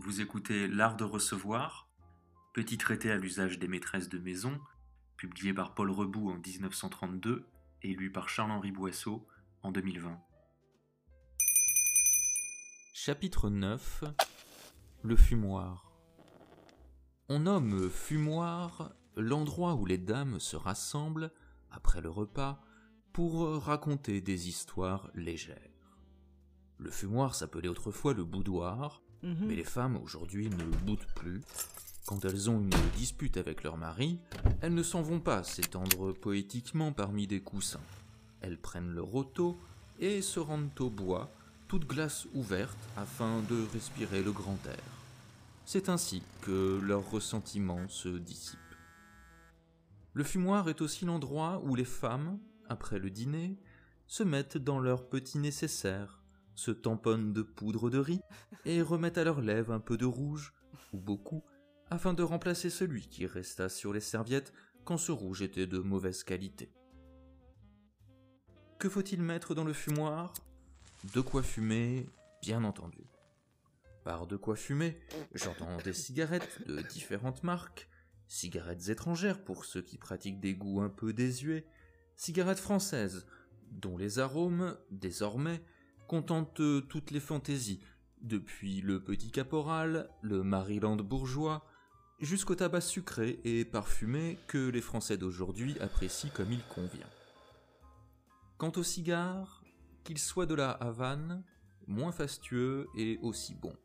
Vous écoutez L'Art de recevoir, petit traité à l'usage des maîtresses de maison, publié par Paul Rebout en 1932 et lu par Charles-Henri Boisseau en 2020. Chapitre 9 Le fumoir On nomme fumoir l'endroit où les dames se rassemblent après le repas pour raconter des histoires légères. Le fumoir s'appelait autrefois le boudoir, mais les femmes aujourd'hui ne boutent plus. Quand elles ont une dispute avec leur mari, elles ne s'en vont pas s'étendre poétiquement parmi des coussins. Elles prennent leur auto et se rendent au bois, toute glace ouverte, afin de respirer le grand air. C'est ainsi que leurs ressentiments se dissipent. Le fumoir est aussi l'endroit où les femmes, après le dîner, se mettent dans leur petit nécessaire, se tamponnent de poudre de riz et remettent à leurs lèvres un peu de rouge, ou beaucoup, afin de remplacer celui qui resta sur les serviettes quand ce rouge était de mauvaise qualité. Que faut-il mettre dans le fumoir? De quoi fumer, bien entendu. Par de quoi fumer, j'entends des cigarettes de différentes marques, cigarettes étrangères pour ceux qui pratiquent des goûts un peu désuets, cigarettes françaises, dont les arômes, désormais, contentent toutes les fantaisies, depuis le petit caporal, le Maryland bourgeois, jusqu'au tabac sucré et parfumé que les Français d'aujourd'hui apprécient comme il convient. Quant aux cigares, qu'ils soient de la Havane, moins fastueux et aussi bons.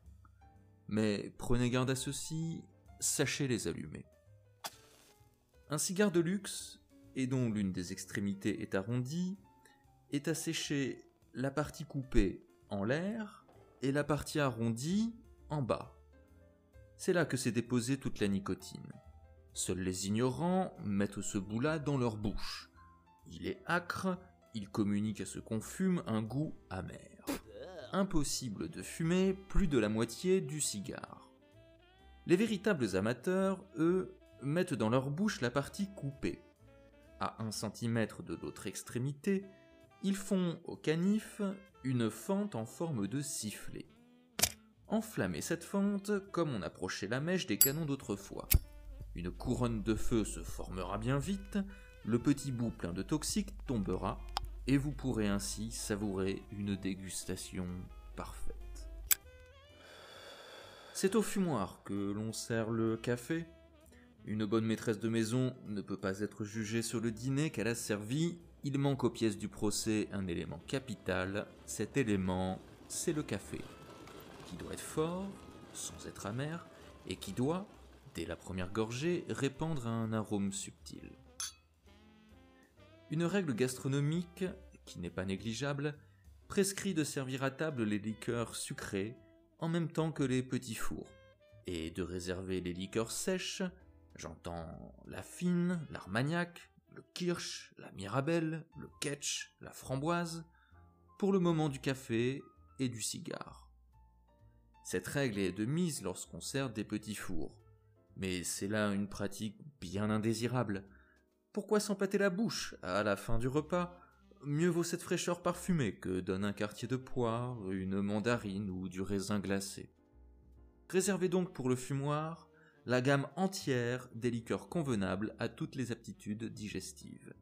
Mais prenez garde à ceci, sachez les allumer. Un cigare de luxe, et dont l'une des extrémités est arrondie, est asséché la partie coupée en l'air et la partie arrondie en bas. C'est là que s'est déposée toute la nicotine. Seuls les ignorants mettent ce bout-là dans leur bouche. Il est acre, il communique à ce qu'on fume un goût amer. Impossible de fumer plus de la moitié du cigare. Les véritables amateurs, eux, mettent dans leur bouche la partie coupée. À un centimètre de l'autre extrémité, ils font au canif une fente en forme de sifflet. Enflammez cette fente comme on approchait la mèche des canons d'autrefois. Une couronne de feu se formera bien vite, le petit bout plein de toxiques tombera, et vous pourrez ainsi savourer une dégustation parfaite. C'est au fumoir que l'on sert le café. Une bonne maîtresse de maison ne peut pas être jugée sur le dîner qu'elle a servi il manque aux pièces du procès un élément capital, cet élément, c'est le café, qui doit être fort, sans être amer, et qui doit, dès la première gorgée, répandre un arôme subtil. Une règle gastronomique, qui n'est pas négligeable, prescrit de servir à table les liqueurs sucrées en même temps que les petits fours, et de réserver les liqueurs sèches, j'entends la fine, l'armagnac, le kirsch, la mirabelle, le ketch, la framboise, pour le moment du café et du cigare. Cette règle est de mise lorsqu'on sert des petits fours, mais c'est là une pratique bien indésirable. Pourquoi s'empâter la bouche à la fin du repas? Mieux vaut cette fraîcheur parfumée que donne un quartier de poire, une mandarine ou du raisin glacé. Réservez donc pour le fumoir la gamme entière des liqueurs convenables à toutes les aptitudes digestives.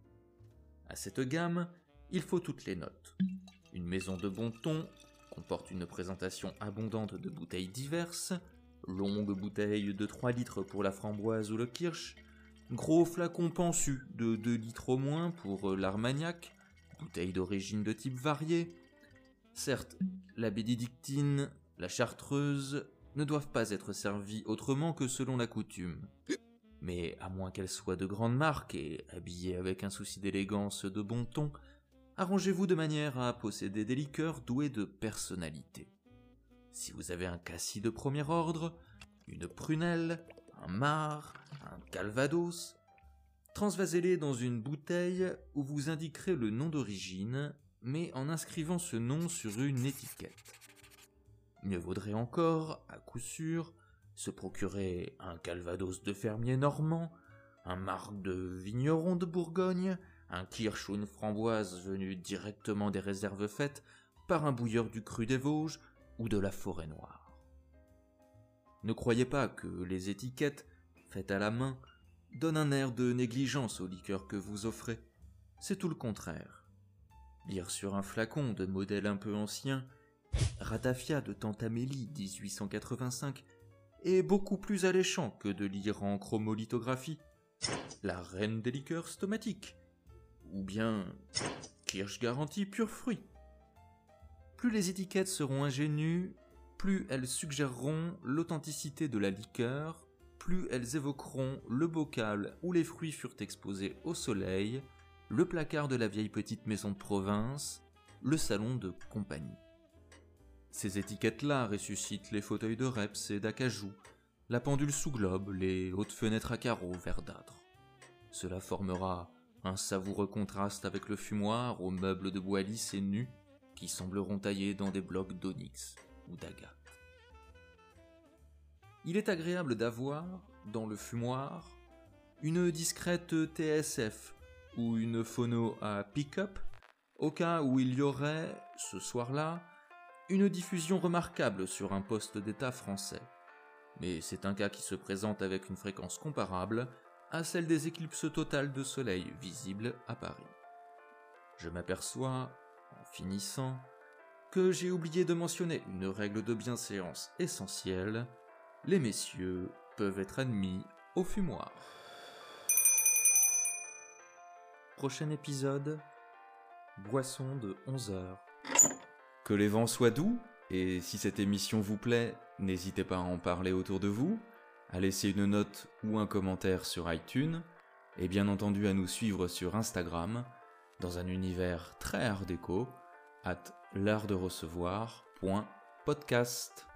À cette gamme, il faut toutes les notes. Une maison de bon ton comporte une présentation abondante de bouteilles diverses, longues bouteilles de 3 litres pour la framboise ou le kirsch, gros flacons pensus de 2 litres au moins pour l'armagnac, bouteilles d'origine de type varié. Certes, la bénédictine, la chartreuse, ne doivent pas être servies autrement que selon la coutume. Mais à moins qu'elles soient de grandes marques et habillées avec un souci d'élégance de bon ton, arrangez-vous de manière à posséder des liqueurs douées de personnalité. Si vous avez un cassis de premier ordre, une prunelle, un mar, un calvados, transvasez-les dans une bouteille où vous indiquerez le nom d'origine, mais en inscrivant ce nom sur une étiquette. Mieux vaudrait encore, à coup sûr, se procurer un calvados de fermier normand, un marc de vigneron de Bourgogne, un kirsch ou une framboise venu directement des réserves faites par un bouilleur du cru des Vosges ou de la forêt noire. Ne croyez pas que les étiquettes, faites à la main, donnent un air de négligence aux liqueurs que vous offrez. C'est tout le contraire. Lire sur un flacon de modèle un peu ancien, Ratafia de Tante Amélie 1885, est beaucoup plus alléchant que de lire en chromolithographie La reine des liqueurs stomatiques, ou bien Kirsch garantie pur fruit. Plus les étiquettes seront ingénues, plus elles suggéreront l'authenticité de la liqueur, plus elles évoqueront le bocal où les fruits furent exposés au soleil, le placard de la vieille petite maison de province, le salon de compagnie. Ces étiquettes-là ressuscitent les fauteuils de reps et d'acajou, la pendule sous globe, les hautes fenêtres à carreaux verdâtres. Cela formera un savoureux contraste avec le fumoir aux meubles de bois lisse et nus qui sembleront taillés dans des blocs d'onyx ou d'agate. Il est agréable d'avoir, dans le fumoir, une discrète TSF ou une phono à pick-up, au cas où il y aurait, ce soir-là, une diffusion remarquable sur un poste d'État français. Mais c'est un cas qui se présente avec une fréquence comparable à celle des éclipses totales de soleil visibles à Paris. Je m'aperçois, en finissant, que j'ai oublié de mentionner une règle de bienséance essentielle, les messieurs peuvent être admis au fumoir. Prochain épisode, boisson de 11 heures. Que les vents soient doux, et si cette émission vous plaît, n'hésitez pas à en parler autour de vous, à laisser une note ou un commentaire sur iTunes, et bien entendu à nous suivre sur Instagram, dans un univers très art déco, at l'art de recevoir.podcast.